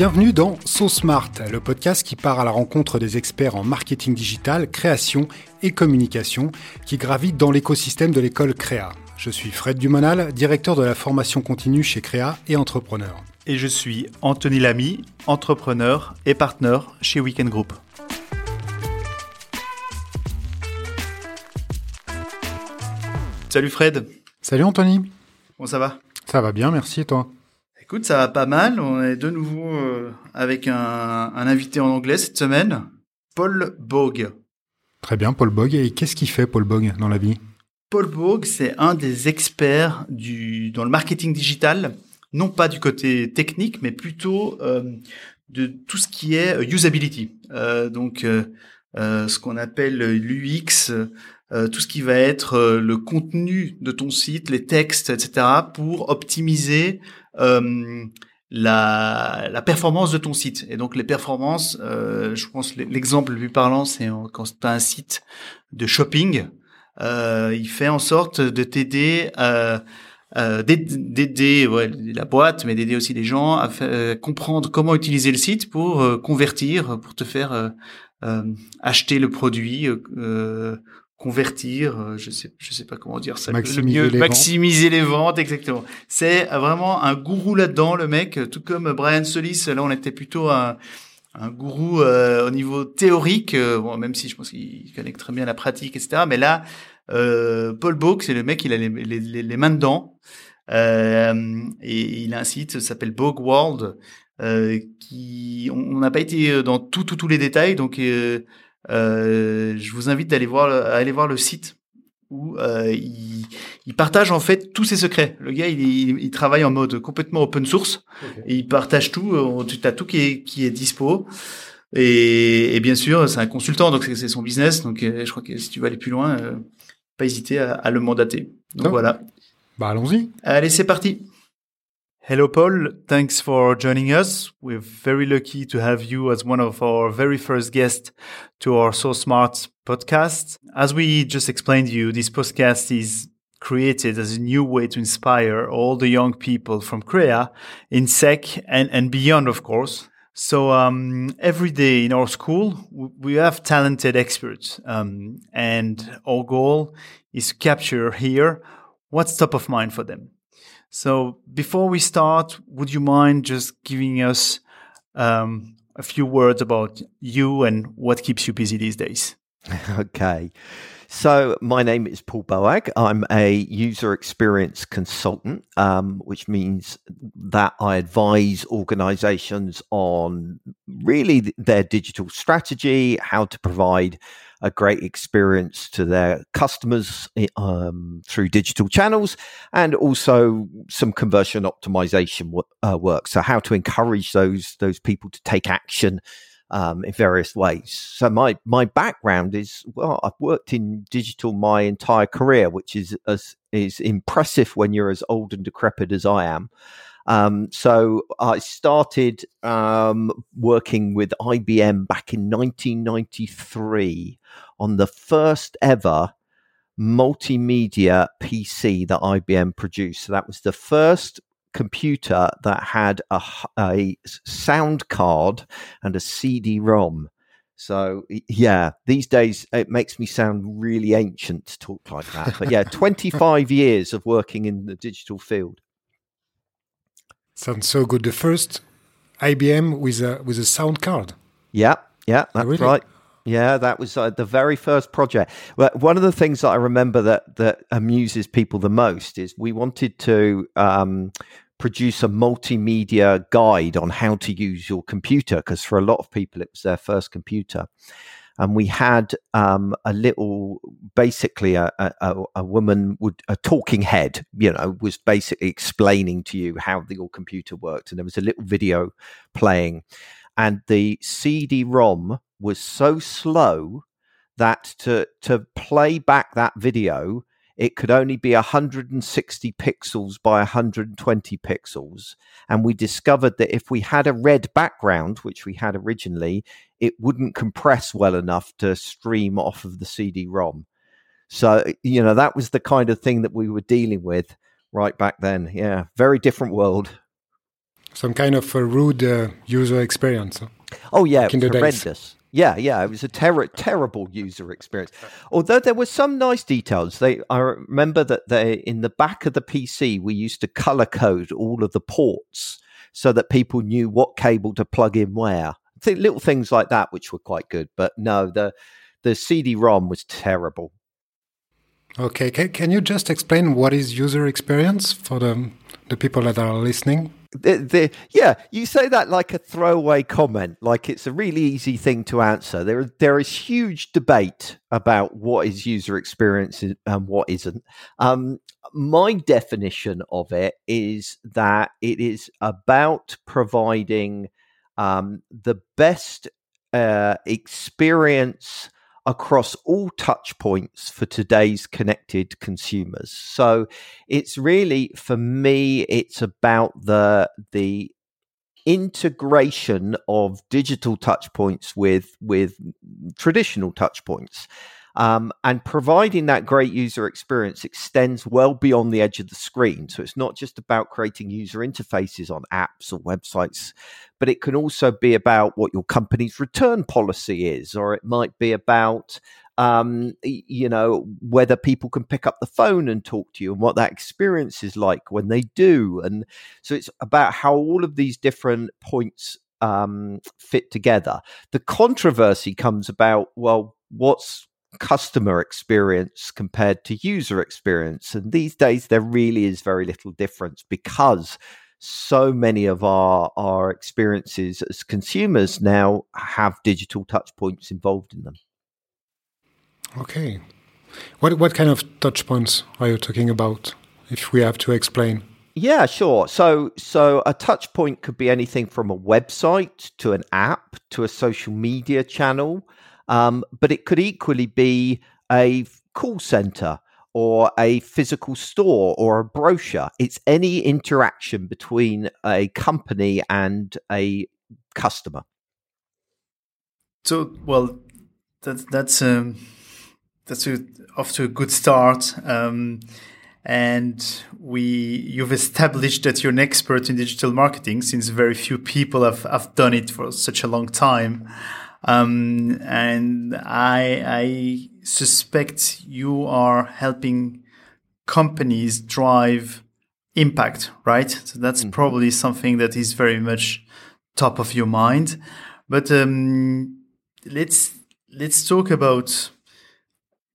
Bienvenue dans So Smart, le podcast qui part à la rencontre des experts en marketing digital, création et communication qui gravitent dans l'écosystème de l'école Créa. Je suis Fred Dumonal, directeur de la formation continue chez Créa et entrepreneur. Et je suis Anthony Lamy, entrepreneur et partenaire chez Weekend Group. Salut Fred. Salut Anthony. Comment ça va? Ça va bien, merci et toi? Écoute, ça va pas mal. On est de nouveau euh, avec un, un, invité en anglais cette semaine, Paul Bogue. Très bien, Paul Bogue. Et qu'est-ce qu'il fait, Paul Bogue, dans la vie? Paul Bogue, c'est un des experts du, dans le marketing digital, non pas du côté technique, mais plutôt euh, de tout ce qui est usability. Euh, donc, euh ce qu'on appelle l'UX, tout ce qui va être le contenu de ton site, les textes, etc., pour optimiser euh, la, la, performance de ton site. Et donc les performances, euh, je pense l'exemple le plus parlant, c'est quand tu un site de shopping, euh, il fait en sorte de t'aider euh, euh, d'aider ouais, la boîte, mais d'aider aussi les gens à euh, comprendre comment utiliser le site pour euh, convertir, pour te faire acheter le produit convertir, euh, je sais, je sais pas comment dire ça, maximiser, les, maximiser les ventes, exactement. C'est vraiment un gourou là-dedans, le mec, tout comme Brian Solis. Là, on était plutôt un, un gourou euh, au niveau théorique, euh, bon, même si je pense qu'il connaît très bien la pratique, etc. Mais là, Paul Bogue, c'est le mec, il a les, les, les mains dedans. et il a un site, ça s'appelle Bogue World, qui on n'a pas été dans tout, tous les détails, donc euh, je vous invite d'aller voir, à aller voir le site où euh, il, il, partage en fait tous ses secrets. Le gars, il, il, travaille en mode complètement open source et il partage tout. Euh, tu as tout qui est, qui est dispo. Et, et bien sûr, c'est un consultant, donc c'est son business. Donc, euh, je crois que si tu veux aller plus loin, euh, pas hésiter à, à, le mandater. Donc voilà. Bah allons-y. Allez, c'est parti. Hello, Paul. Thanks for joining us. We're very lucky to have you as one of our very first guests to our So Smart podcast. As we just explained to you, this podcast is created as a new way to inspire all the young people from Créa in SEC and, and beyond, of course. So um, every day in our school, we have talented experts, um, and our goal is to capture here what's top of mind for them. So before we start, would you mind just giving us um, a few words about you and what keeps you busy these days? okay. So, my name is Paul Boag. I'm a user experience consultant, um, which means that I advise organizations on really their digital strategy, how to provide a great experience to their customers um, through digital channels and also some conversion optimization uh, work. So how to encourage those, those people to take action um, in various ways. So my my background is well, I've worked in digital my entire career, which is as, is impressive when you're as old and decrepit as I am. Um, so I started um, working with IBM back in 1993 on the first ever multimedia PC that IBM produced. So that was the first computer that had a, a sound card and a CD-ROM. So yeah, these days it makes me sound really ancient to talk like that. But yeah, 25 years of working in the digital field. Sounds so good. The first IBM with a with a sound card. Yeah, yeah, that's really? right. Yeah, that was uh, the very first project. Well, one of the things that I remember that that amuses people the most is we wanted to um, produce a multimedia guide on how to use your computer because for a lot of people it was their first computer and we had um, a little, basically a, a, a, woman would a talking head, you know, was basically explaining to you how the, your computer worked, and there was a little video playing, and the CD-ROM was so slow that to to play back that video it could only be 160 pixels by 120 pixels. And we discovered that if we had a red background, which we had originally, it wouldn't compress well enough to stream off of the CD ROM. So, you know, that was the kind of thing that we were dealing with right back then. Yeah, very different world. Some kind of a rude uh, user experience. Oh yeah, it was horrendous. Yeah, yeah, it was a ter- terrible user experience. Although there were some nice details. They, I remember that they in the back of the PC we used to color code all of the ports so that people knew what cable to plug in where. Th- little things like that, which were quite good. But no, the the CD-ROM was terrible. Okay, can, can you just explain what is user experience for the the people that are listening? The, the, yeah, you say that like a throwaway comment, like it's a really easy thing to answer. There, there is huge debate about what is user experience and what isn't. Um, my definition of it is that it is about providing um, the best uh, experience across all touch points for today's connected consumers. So it's really for me it's about the the integration of digital touch points with with traditional touch points. Um, and providing that great user experience extends well beyond the edge of the screen. So it's not just about creating user interfaces on apps or websites, but it can also be about what your company's return policy is, or it might be about um, you know, whether people can pick up the phone and talk to you and what that experience is like when they do. And so it's about how all of these different points um, fit together. The controversy comes about, well, what's customer experience compared to user experience. And these days, there really is very little difference because so many of our, our experiences as consumers now have digital touch points involved in them. Okay. What, what kind of touch points are you talking about, if we have to explain? Yeah, sure. So, so a touch point could be anything from a website to an app to a social media channel um, but it could equally be a call center or a physical store or a brochure. It's any interaction between a company and a customer. So, well, that, that's um, that's a, off to a good start. Um, and we you've established that you're an expert in digital marketing since very few people have, have done it for such a long time. Um, and I, I suspect you are helping companies drive impact, right? So that's mm-hmm. probably something that is very much top of your mind. But um, let's let's talk about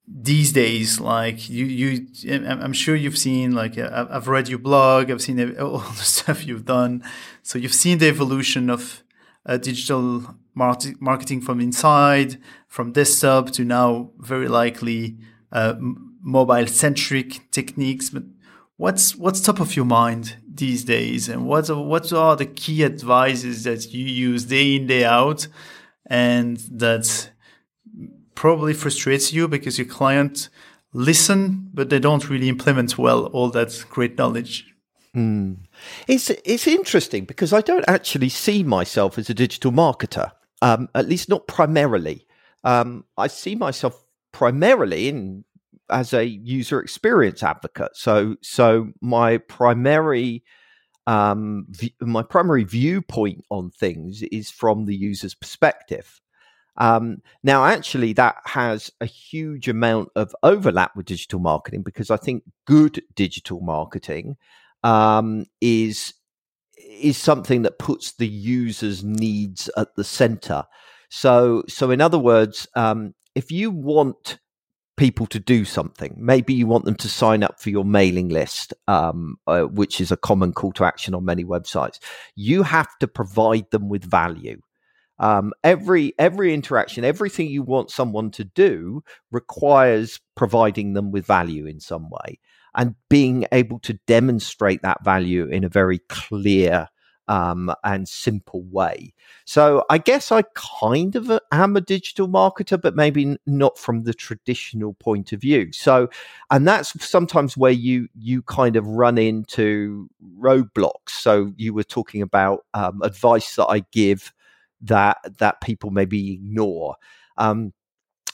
these days. Like you, you, I'm sure you've seen. Like I've read your blog. I've seen all the stuff you've done. So you've seen the evolution of uh, digital marketing from inside, from desktop to now very likely uh, mobile centric techniques. But what's what's top of your mind these days, and what what are the key advices that you use day in day out, and that probably frustrates you because your client listen, but they don't really implement well all that great knowledge. Mm. It's it's interesting because I don't actually see myself as a digital marketer um, at least not primarily. Um, I see myself primarily in as a user experience advocate. So, so my primary um, v- my primary viewpoint on things is from the user's perspective. Um, now, actually, that has a huge amount of overlap with digital marketing because I think good digital marketing um, is is something that puts the user's needs at the center. So, so in other words, um, if you want people to do something, maybe you want them to sign up for your mailing list, um, uh, which is a common call to action on many websites. You have to provide them with value. Um, every every interaction, everything you want someone to do requires providing them with value in some way and being able to demonstrate that value in a very clear um, and simple way. So I guess I kind of am a digital marketer, but maybe not from the traditional point of view. So, and that's sometimes where you you kind of run into roadblocks. So you were talking about um, advice that I give that that people maybe ignore. Um,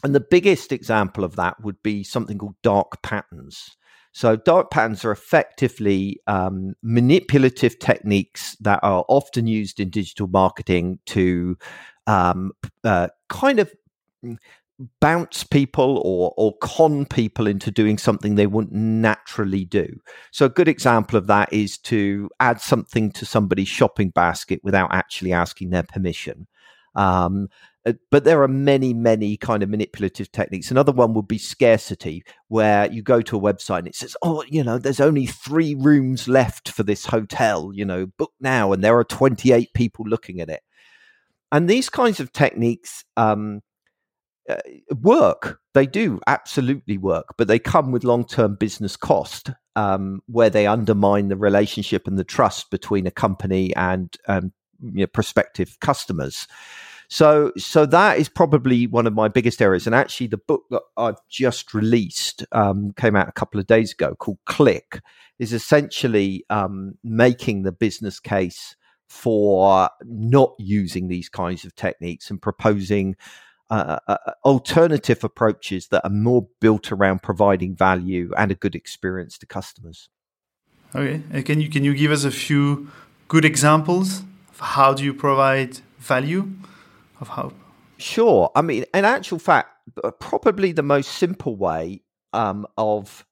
and the biggest example of that would be something called dark patterns. So dark patterns are effectively um, manipulative techniques that are often used in digital marketing to um, uh, kind of bounce people or or con people into doing something they wouldn't naturally do. So a good example of that is to add something to somebody's shopping basket without actually asking their permission. Um, uh, but there are many, many kind of manipulative techniques. Another one would be scarcity, where you go to a website and it says, "Oh, you know, there's only three rooms left for this hotel. You know, book now," and there are 28 people looking at it. And these kinds of techniques um, uh, work. They do absolutely work, but they come with long-term business cost, um, where they undermine the relationship and the trust between a company and um, you know, prospective customers. So, so that is probably one of my biggest areas. And actually, the book that I've just released um, came out a couple of days ago, called Click, is essentially um, making the business case for not using these kinds of techniques and proposing uh, uh, uh alternative approaches that are more built around providing value and a good experience to customers. Okay, can you can you give us a few good examples of how do you provide value? Of hope? Sure. I mean, in actual fact, probably the most simple way um, of,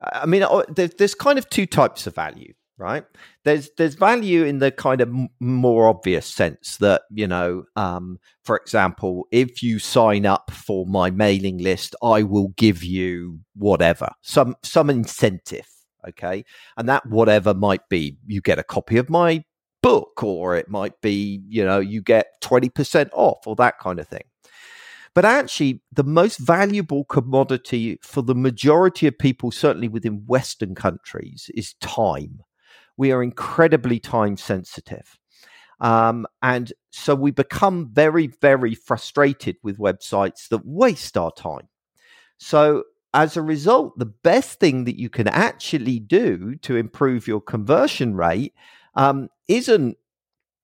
I mean, uh, there's kind of two types of value, right? There's there's value in the kind of more obvious sense that you know, um, for example, if you sign up for my mailing list, I will give you whatever some some incentive, okay, and that whatever might be, you get a copy of my book, or it might be, you know, you get 20% off or that kind of thing. But actually, the most valuable commodity for the majority of people, certainly within Western countries, is time. We are incredibly time sensitive. Um, and so we become very, very frustrated with websites that waste our time. So as a result, the best thing that you can actually do to improve your conversion rate um, isn't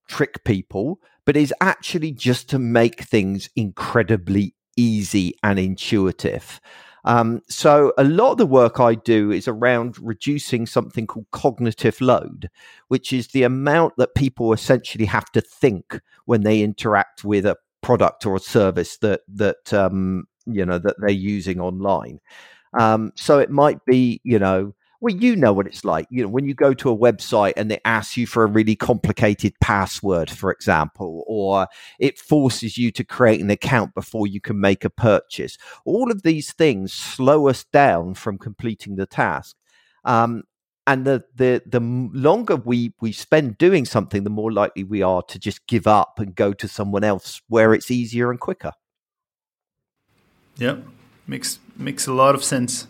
trick people, but is actually just to make things incredibly easy and intuitive. Um, so a lot of the work I do is around reducing something called cognitive load, which is the amount that people essentially have to think when they interact with a product or a service that that um, you know that they're using online. Um, so it might be you know well, you know what it's like. You know, when you go to a website and they ask you for a really complicated password, for example, or it forces you to create an account before you can make a purchase. All of these things slow us down from completing the task. Um, and the, the the longer we we spend doing something, the more likely we are to just give up and go to someone else where it's easier and quicker. Yeah, makes makes a lot of sense.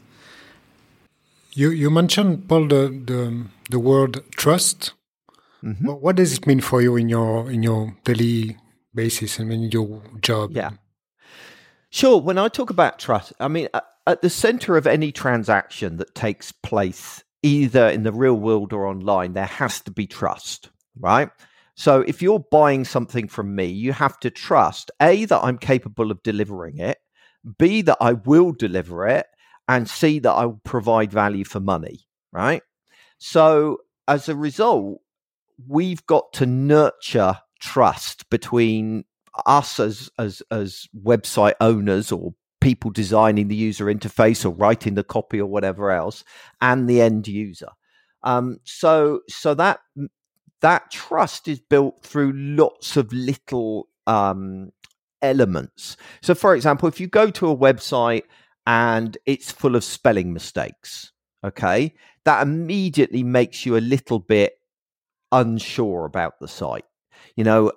You you mentioned Paul the the, the word trust. Mm -hmm. What does it mean for you in your in your daily basis and in your job? Yeah, sure. When I talk about trust, I mean at the center of any transaction that takes place, either in the real world or online, there has to be trust, right? So if you're buying something from me, you have to trust A, that I'm capable of delivering it, B, that I will deliver it, and see that I provide value for money, right? So as a result, we've got to nurture trust between us as as as website owners or people designing the user interface or writing the copy or whatever else and the end user um, so so that that trust is built through lots of little um, elements so for example if you go to a website and it's full of spelling mistakes. Okay. That immediately makes you a little bit unsure about the site. You know,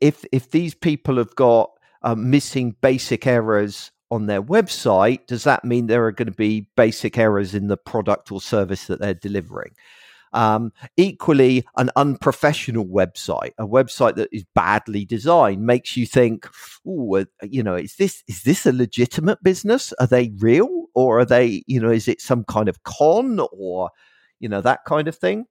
if if these people have got uh, missing basic errors on their website, does that mean there are going to be basic errors in the product or service that they're delivering? Um, equally, an unprofessional website, a website that is badly designed, makes you think, "Oh, you know, is this is this a legitimate business? Are they real, or are they, you know, is it some kind of con, or you know, that kind of thing?"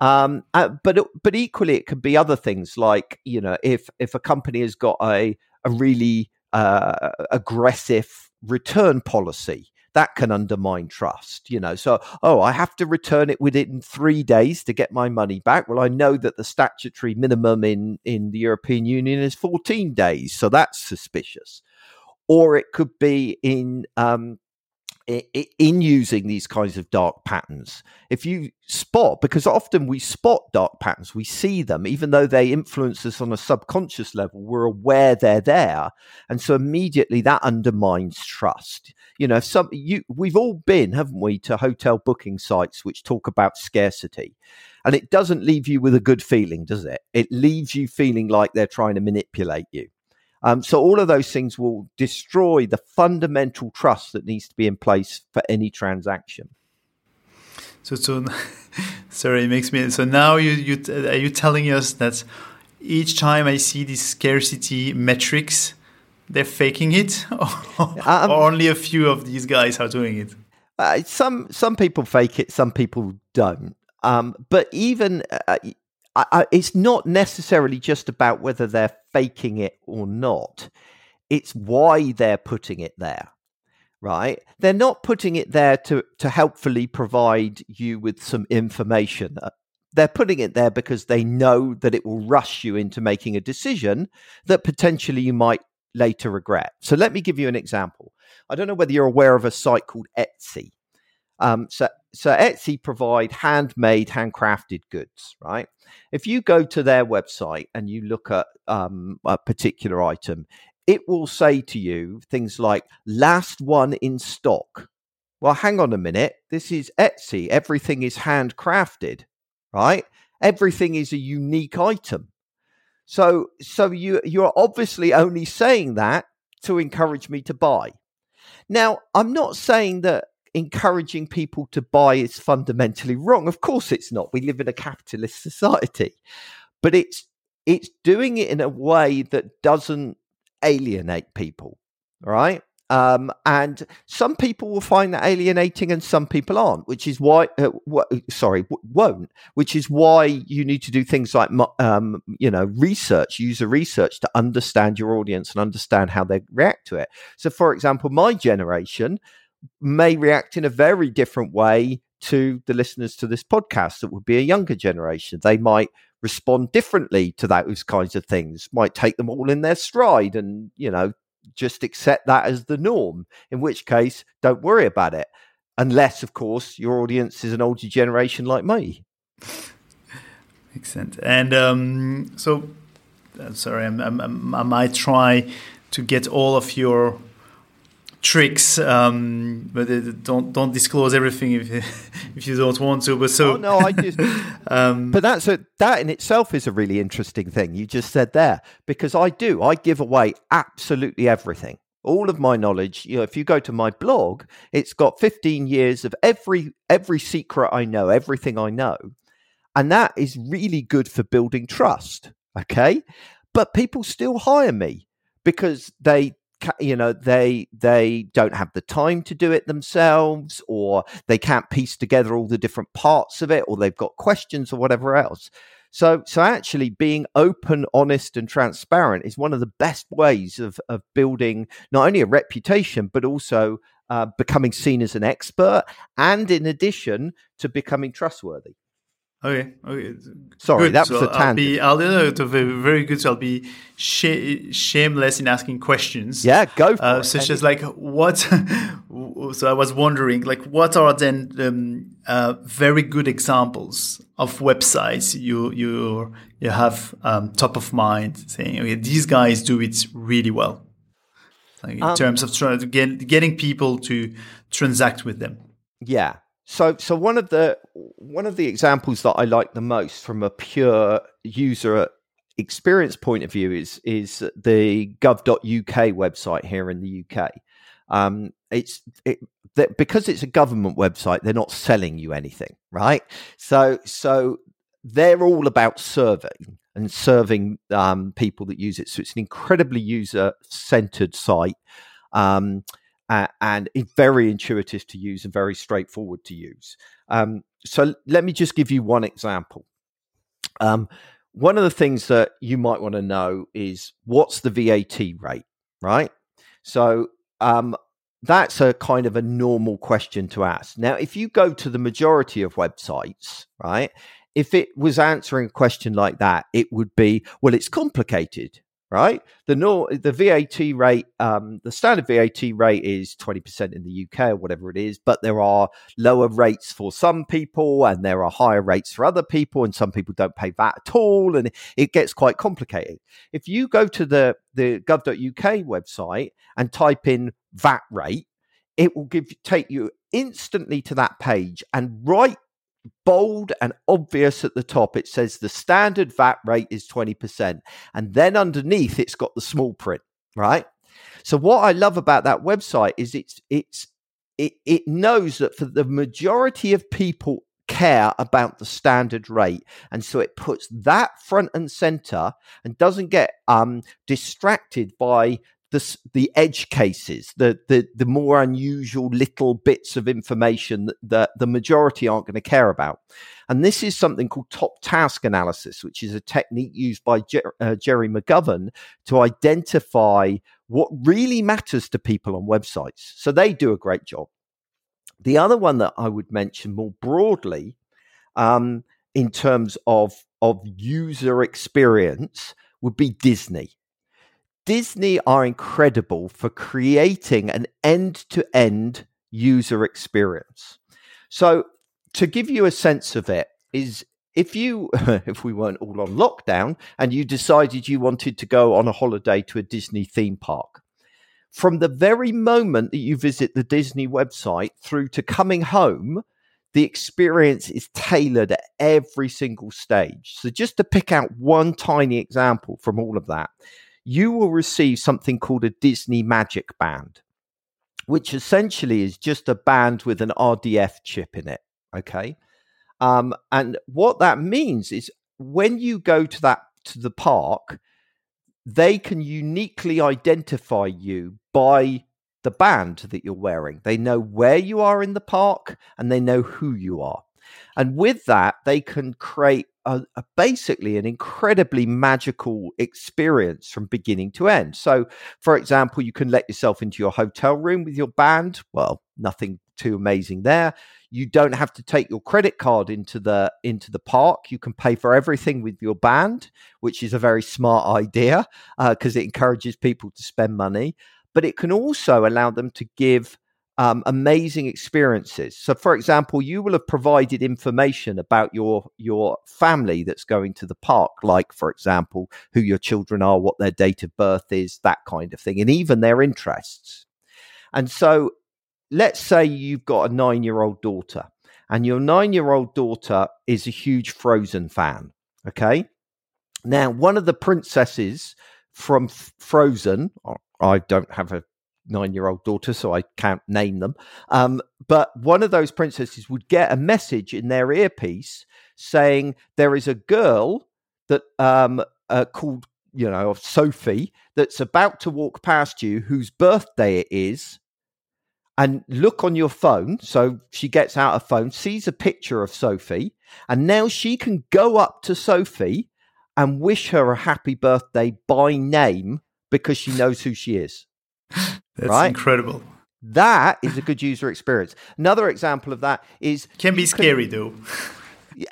Um, uh, but but equally, it could be other things like you know, if if a company has got a a really uh, aggressive return policy that can undermine trust. You know, so oh, I have to return it within three days to get my money back. Well, I know that the statutory minimum in in the European Union is 14 days, so that's suspicious. Or it could be in um, in using these kinds of dark patterns. If you spot, because often we spot dark patterns, we see them, even though they influence us on a subconscious level, we're aware they're there. And so immediately that undermines trust. You know, some you we've all been, haven't we, to hotel booking sites which talk about scarcity. And it doesn't leave you with a good feeling, does it? It leaves you feeling like they're trying to manipulate you. Um, so all of those things will destroy the fundamental trust that needs to be in place for any transaction. So, so sorry, it makes me. So now you you are you telling us that each time I see these scarcity metrics, they're faking it, or, um, or only a few of these guys are doing it? Uh, some some people fake it, some people don't. Um, but even uh, I, I, it's not necessarily just about whether they're faking it or not. It's why they're putting it there, right? They're not putting it there to, to helpfully provide you with some information. Uh, they're putting it there because they know that it will rush you into making a decision that potentially you might later regret. So let me give you an example. I don't know whether you're aware of a site called Etsy. Um, so, so Etsy provide handmade, handcrafted goods, right? If you go to their website and you look at um, a particular item, it will say to you things like "last one in stock." Well, hang on a minute. This is Etsy. Everything is handcrafted, right? Everything is a unique item. So, so you you're obviously only saying that to encourage me to buy. Now, I'm not saying that encouraging people to buy is fundamentally wrong. Of course, it's not. We live in a capitalist society, but it's it's doing it in a way that doesn't alienate people, right? Um, and some people will find that alienating, and some people aren't. Which is why, uh, sorry, w- won't. Which is why you need to do things like, um, you know, research, user research, to understand your audience and understand how they react to it. So, for example, my generation may react in a very different way to the listeners to this podcast that would be a younger generation. They might respond differently to those kinds of things, might take them all in their stride and, you know, just accept that as the norm, in which case, don't worry about it. Unless, of course, your audience is an older generation like me. Makes sense. And um, so, uh, sorry, I'm, I'm, i might try to get all of your tricks, um, but don't don't disclose everything if if you don't want to. But so oh, no, I just. um, but that's a, that in itself is a really interesting thing you just said there because I do I give away absolutely everything. All of my knowledge, you know, if you go to my blog, it's got 15 years of every every secret I know, everything I know. And that is really good for building trust. Okay. But people still hire me because they you know they they don't have the time to do it themselves or they can't piece together all the different parts of it or they've got questions or whatever else. So so actually being open honest and transparent is one of the best ways of of building not only a reputation but also uh, becoming seen as an expert and in addition to becoming trustworthy Okay. Okay. Sorry, good. that was so a tangent. I'll be, I'll, uh, very good. So I'll be sh- shameless in asking questions. Yeah, go for uh, it. Such as like what? so I was wondering, like, what are then um, uh, very good examples of websites you you you have um, top of mind, saying, okay, these guys do it really well, like in um, terms of trying to get, getting people to transact with them. Yeah. So, so one of the one of the examples that I like the most from a pure user experience point of view is is the gov.uk website here in the UK. Um, it's it, because it's a government website, they're not selling you anything, right? So, so they're all about serving and serving um, people that use it. So it's an incredibly user centered site. Um, uh, and it's very intuitive to use and very straightforward to use. Um, so let me just give you one example. Um, one of the things that you might want to know is what's the VAT rate, right? So um, that's a kind of a normal question to ask. Now, if you go to the majority of websites, right, if it was answering a question like that, it would be, well, it's complicated right? The no, the VAT rate, um, the standard VAT rate is twenty percent in the UK or whatever it is, but there are lower rates for some people and there are higher rates for other people, and some people don't pay VAT at all, and it gets quite complicated. If you go to the the gov.uk website and type in VAT rate, it will give take you instantly to that page and right bold and obvious at the top. It says the standard VAT rate is 20%. And then underneath, it's got the small print, right? So what I love about that website is it's, it's, it, it knows that for the majority of people care about the standard rate and so it puts that front and center and doesn't get um, distracted by the, the edge cases, the, the, the more unusual little bits of information that, that the majority aren't going to care about. And this is something called top task analysis, which is a technique used by Jer- uh, Gerry McGovern to identify what really matters to people on websites. So they do a great job. The other one that I would mention more broadly, um, in terms of of user experience, would be Disney. Disney are incredible for creating an end to end user experience. So, to give you a sense of it, is if you, if we weren't all on lockdown and you decided you wanted to go on a holiday to a Disney theme park, from the very moment that you visit the Disney website through to coming home, the experience is tailored at every single stage. So, just to pick out one tiny example from all of that, you will receive something called a Disney Magic Band, which essentially is just a band with an RDF chip in it. Okay. Um, and what that means is when you go to that to the park, they can uniquely identify you by the band that you're wearing. They know where you are in the park and they know who you are. And with that, they can create a, a basically an incredibly magical experience from beginning to end. So, for example, you can let yourself into your hotel room with your band. Well, nothing too amazing there. You don't have to take your credit card into the into the park. You can pay for everything with your band, which is a very smart idea because uh, it encourages people to spend money. But it can also allow them to give um, amazing experiences. So, for example, you will have provided information about your your family that's going to the park, like, for example, who your children are, what their date of birth is, that kind of thing, and even their interests. And so, let's say you've got a nine year old daughter, and your nine year old daughter is a huge Frozen fan. Okay. Now, one of the princesses from Frozen, I don't have a nine year old daughter, so I can't name them. Um, but one of those princesses would get a message in their earpiece saying there is a girl that um, uh, called, you know, Sophie that's about to walk past you whose birthday it is. And look on your phone. So she gets out a phone, sees a picture of Sophie, and now she can go up to Sophie and wish her a happy birthday by name because she knows who she is. That's right? incredible. That is a good user experience. Another example of that is can be scary though.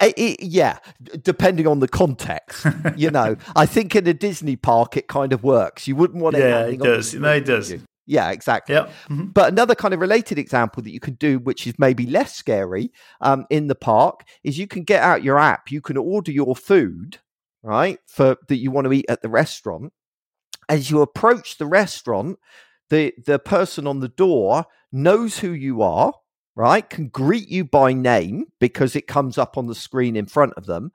It, it, yeah, depending on the context. you know, I think in a Disney park it kind of works. You wouldn't want it. Yeah, it does. No, it does. Yeah, exactly. Yep. Mm-hmm. But another kind of related example that you can do, which is maybe less scary um, in the park, is you can get out your app. You can order your food, right, for that you want to eat at the restaurant. As you approach the restaurant, the the person on the door knows who you are right can greet you by name because it comes up on the screen in front of them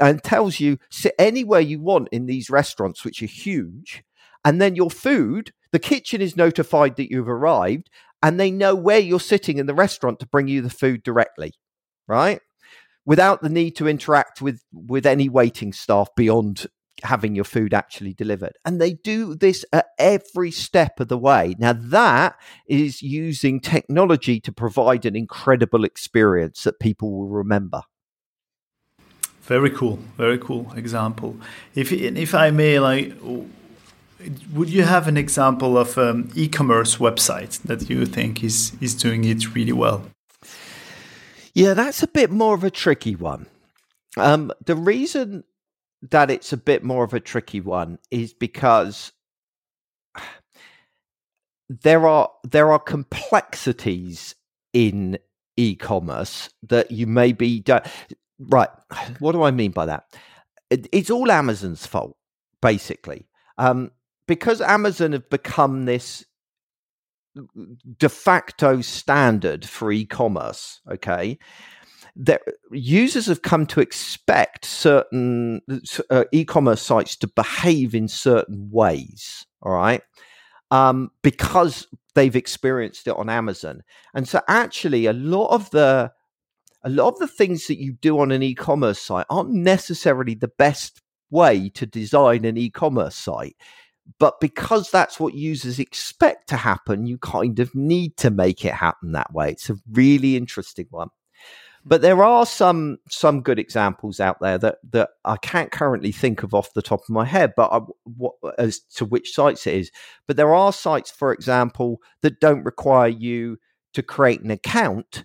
and tells you sit anywhere you want in these restaurants which are huge and then your food the kitchen is notified that you've arrived and they know where you're sitting in the restaurant to bring you the food directly right? Without the need to interact with with any waiting staff beyond having your food actually delivered. And they do this at every step of the way. Now, that is using technology to provide an incredible experience that people will remember. Very cool, very cool example. If if I may, like would you have an example of an e-commerce website that you think is is doing it really well? Yeah, that's a bit more of a tricky one. Um, the reason that it's a bit more of a tricky one is because there are there are complexities in e-commerce that you maybe don't right what do i mean by that? It, it's all amazon's fault basically. Um, because amazon have become this de facto standard for e-commerce okay that users have come to expect certain uh, e-commerce sites to behave in certain ways all right um, because they've experienced it on Amazon. And so actually a lot of the a lot of the things that you do on an e-commerce site aren't necessarily the best way to design an e-commerce site. But because that's what users expect to happen, you kind of need to make it happen that way. It's a really interesting one. But there are some some good examples out there that that I can't currently think of off the top of my head, but I, what, as to which sites it is. But there are sites, for example, that don't require you to create an account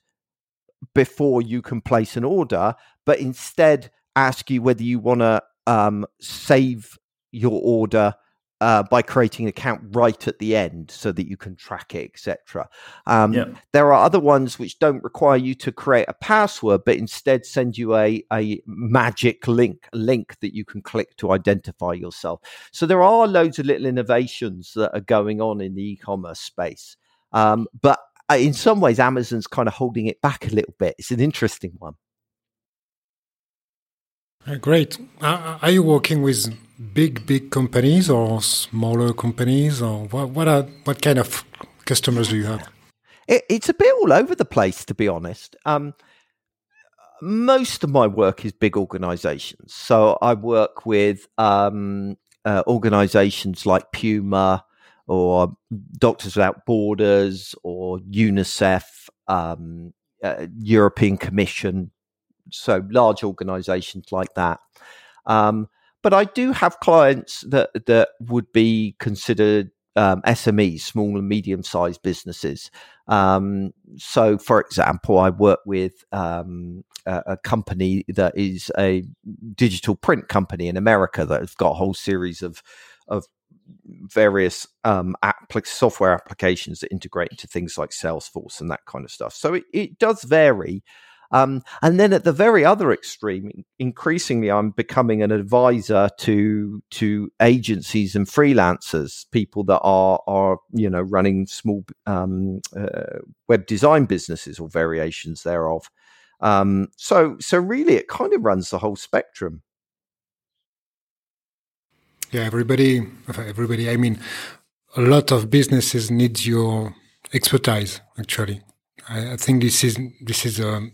before you can place an order, but instead ask you whether you want to um, save your order uh, by creating an account right at the end so that you can track it, etc. Um, yeah. There are other ones which don't require you to create a password, but instead send you a, a magic link, a link that you can click to identify yourself. So there are loads of little innovations that are going on in the e-commerce space. Um, but uh, in some ways, Amazon's kind of holding it back a little bit. It's an interesting one. Uh, great. Uh, are you working with big, big companies or smaller companies, or what? What are what kind of customers do you have? It, it's a bit all over the place, to be honest. Um, most of my work is big organizations. So I work with um, uh, organizations like Puma or Doctors Without Borders or UNICEF, um, uh, European Commission, so large organizations like that. Um, but I do have clients that that would be considered um, SMEs, small and medium sized businesses. Um, so, for example, I work with um, a, a, company that is a digital print company in America that has got a whole series of of various um, software applications that integrate into things like Salesforce and that kind of stuff. So it, it does vary. Um, and then at the very other extreme, increasingly, I'm becoming an advisor to to agencies and freelancers, people that are are you know running small um, uh, web design businesses or variations thereof. Um, so so really, it kind of runs the whole spectrum. Yeah, everybody, everybody. I mean, a lot of businesses need your expertise. Actually, I, I think this is this is um,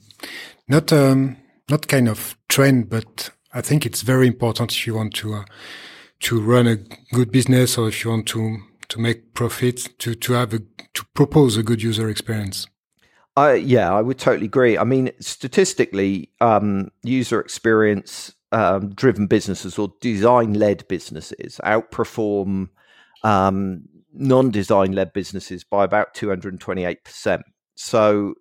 not um, not kind of trend, but I think it's very important if you want to uh, to run a good business or if you want to to make profit to to have a to propose a good user experience. Uh, yeah, I would totally agree. I mean, statistically, um, user experience um, driven businesses or design led businesses outperform um, non design led businesses by about 228%. So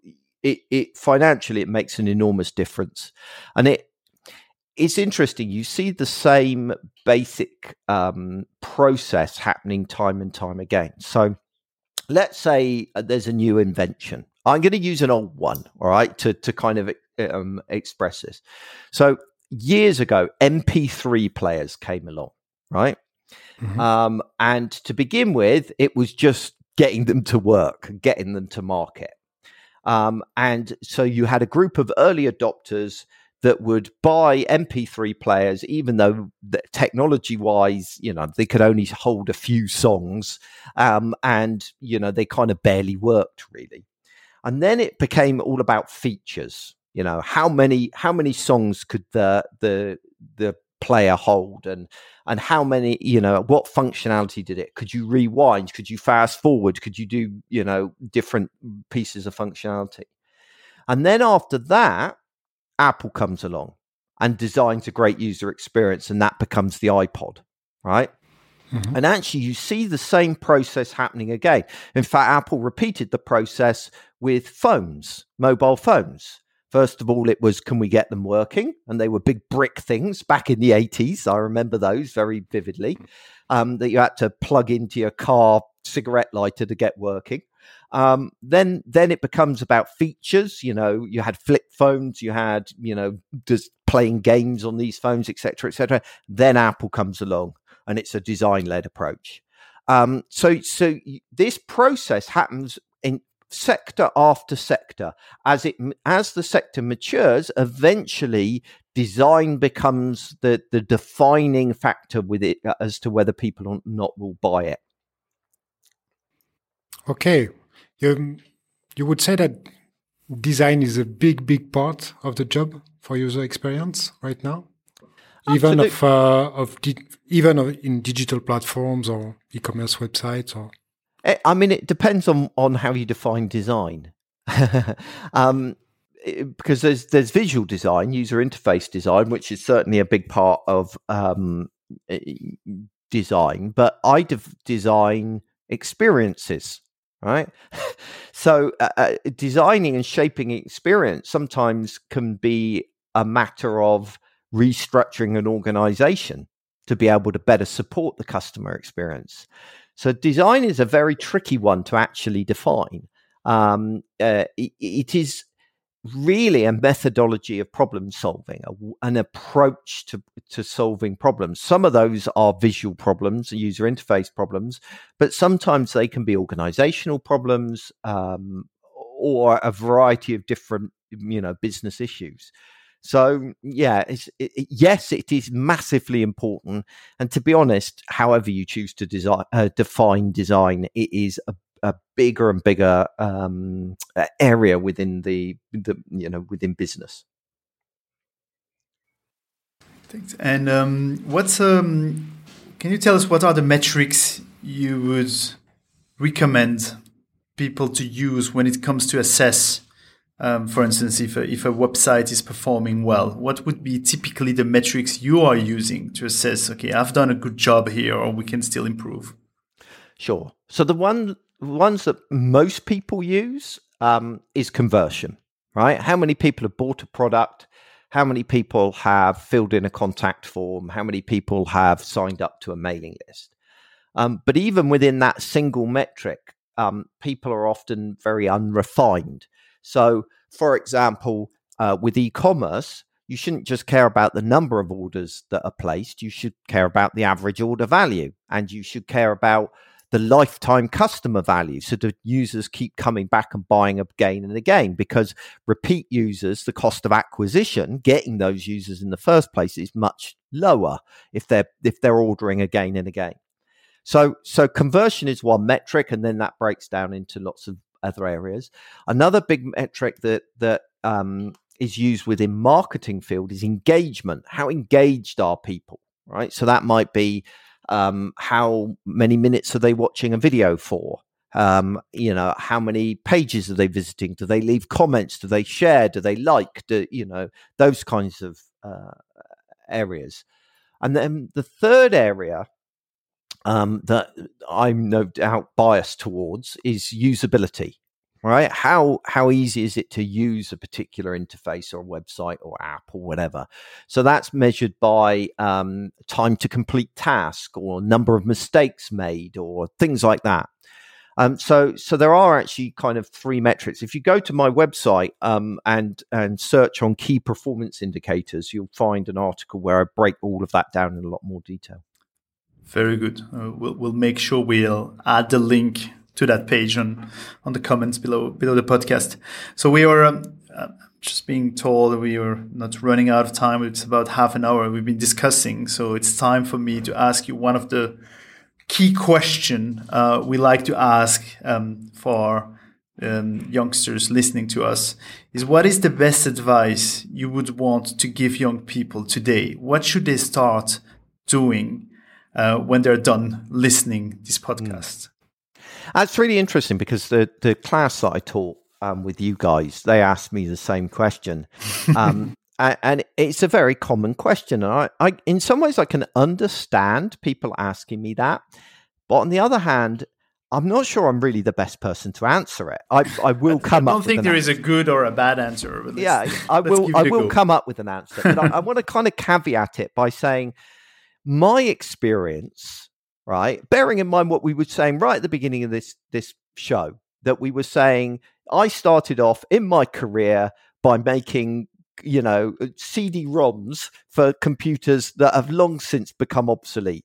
it, it financially it makes an enormous difference, and it it's interesting. You see the same basic um, process happening time and time again. So let's say uh, there's a new invention. I'm going to use an old one, all right, to to kind of um, express this. So years ago, MP3 players came along, right? Mm-hmm. Um, and to begin with, it was just getting them to work, getting them to market. Um, and so you had a group of early adopters that would buy MP3 players, even though technology wise, you know, they could only hold a few songs. Um, and, you know, they kind of barely worked really. And then it became all about features. You know, how many how many songs could the the the player hold and and how many you know what functionality did it could you rewind could you fast forward could you do you know different pieces of functionality and then after that apple comes along and designs a great user experience and that becomes the ipod right Mm-hmm. And actually, you see the same process happening again. In fact, Apple repeated the process with phones, mobile phones. First of all, it was can we get them working? And they were big brick things back in the 80s. I remember those very vividly um, that you had to plug into your car cigarette lighter to get working. Um, then, then it becomes about features. You know, you had flip phones, you had, you know, just playing games on these phones, etc., etc. Then Apple comes along and it's a design led approach. Um, so, so this process happens sector after sector as it as the sector matures. Eventually, design becomes the the defining factor with it uh, as to whether people or not will buy it. Okay, you you would say that design is a big big part of the job for user experience right now even of uh, of even of in digital platforms or e-commerce websites or i mean it depends on on how you define design um, because there's there's visual design user interface design which is certainly a big part of um, eh, design but i de- design experiences right so uh, uh, designing and shaping experience sometimes can be a matter of restructuring an organization to be able to better support the customer experience. So, design is a very tricky one to actually define. Um, uh, it, it is really a methodology of problem solving, a, an approach to, to solving problems. Some of those are visual problems, user interface problems, but sometimes they can be organizational problems um, or a variety of different, you know, business issues. So yeah, it, yes, it is massively important. And to be honest, however you choose to design, uh, define design, it is a, a bigger and bigger um, area within the, the you know within business. Thanks. And um, what's um, can you tell us what are the metrics you would recommend people to use when it comes to assess um, for instance, if a, if a website is performing well, what would be typically the metrics you are using to assess, okay, I've done a good job here, or we can still improve? Sure. So the one ones that most people use um, is conversion, right? How many people have bought a product? How many people have filled in a contact form? How many people have signed up to a mailing list? Um, but even within that single metric, um, people are often very unrefined. So, for example, uh, with e commerce, you shouldn't just care about the number of orders that are placed. You should care about the average order value and you should care about the lifetime customer value. So the users keep coming back and buying again and again because repeat users, the cost of acquisition, getting those users in the first place is much lower if they're if they're ordering again and again. So so conversion is one metric and then that breaks down into lots of other areas. Another big metric that that um, is used within marketing field is engagement. How engaged are people? Right. So that might be um, how many minutes are they watching a video for? Um, you know, how many pages are they visiting? Do they leave comments? Do they share? Do they like? Do you know those kinds of uh, areas? And then the third area um, that I'm no doubt biased towards is usability. Right? How how easy is it to use a particular interface or website or app or whatever? So that's measured by um, time to complete task or number of mistakes made or things like that. Um, so, so there are actually kind of three metrics. If you go to my website um, and and search on key performance indicators, you'll find an article where I break all of that down in a lot more detail. Very good. Uh, we'll, we'll make sure we'll add the link to that page on, on the comments below below the podcast. So we are um, uh, just being told we are not running out of time. It's about half an hour we've been discussing. So it's time for me to ask you one of the key question uh, we like to ask um, for um, youngsters listening to us is what is the best advice you would want to give young people today? What should they start doing uh, when they're done listening this podcast. That's really interesting because the the class that I taught um, with you guys, they asked me the same question, um, and it's a very common question. And I, I, in some ways, I can understand people asking me that. But on the other hand, I'm not sure I'm really the best person to answer it. I, I will come up. I don't think there answer. is a good or a bad answer. yeah, I will. I will come up with an answer, but I, I want to kind of caveat it by saying my experience, right? Bearing in mind what we were saying right at the beginning of this this show, that we were saying I started off in my career by making you know CD-ROMs for computers that have long since become obsolete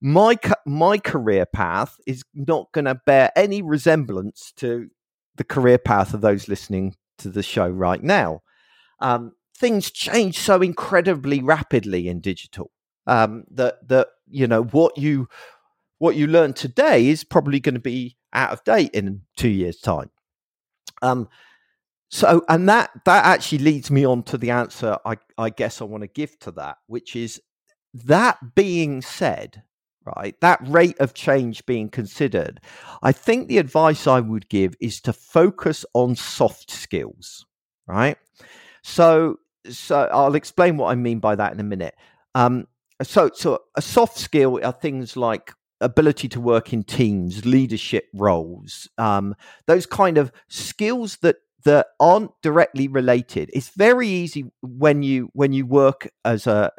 my my career path is not going to bear any resemblance to the career path of those listening to the show right now. Um, things change so incredibly rapidly in digital um, that that you know what you what you learn today is probably going to be out of date in two years' time. Um, so, and that that actually leads me on to the answer I, I guess I want to give to that, which is that being said, right? That rate of change being considered, I think the advice I would give is to focus on soft skills, right? So, so I'll explain what I mean by that in a minute. Um, so, so a soft skill are things like ability to work in teams, leadership roles, um, those kind of skills that that aren't directly related. It's very easy when you when you work as a,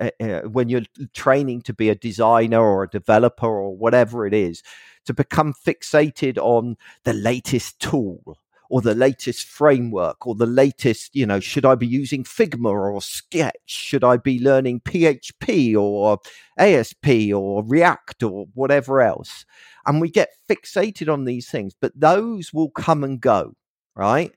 when you're training to be a designer or a developer or whatever it is to become fixated on the latest tool or the latest framework or the latest, you know, should I be using Figma or Sketch? Should I be learning PHP or ASP or React or whatever else? And we get fixated on these things, but those will come and go, right?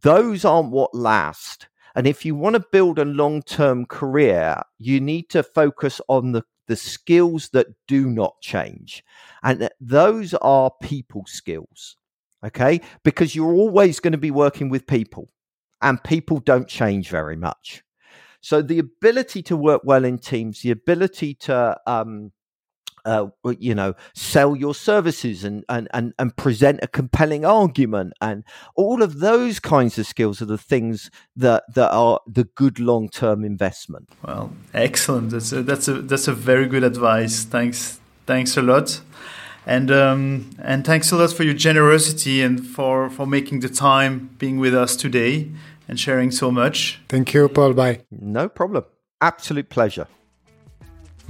those aren't what last. And if you want to build a long term career, you need to focus on the, the skills that do not change. And uh, those are people skills. Okay. Because you're always going to be working with people, and people don't change very much. So the ability to work well in teams, the ability to um, uh, you know, sell your services and, and, and, and present a compelling argument. And all of those kinds of skills are the things that, that are the good long term investment. Well, excellent. That's a, that's, a, that's a very good advice. Thanks. Thanks a lot. And, um, and thanks a lot for your generosity and for, for making the time being with us today and sharing so much. Thank you, Paul. Bye. No problem. Absolute pleasure.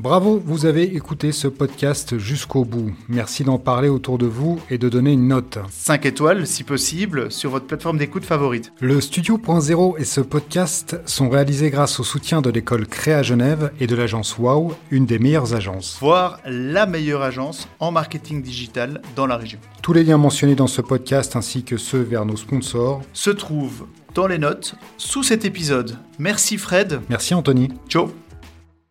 Bravo, vous avez écouté ce podcast jusqu'au bout. Merci d'en parler autour de vous et de donner une note. 5 étoiles, si possible, sur votre plateforme d'écoute favorite. Le Studio.0 et ce podcast sont réalisés grâce au soutien de l'école Créa Genève et de l'agence Wow, une des meilleures agences. Voire la meilleure agence en marketing digital dans la région. Tous les liens mentionnés dans ce podcast ainsi que ceux vers nos sponsors se trouvent dans les notes sous cet épisode. Merci Fred. Merci Anthony. Ciao.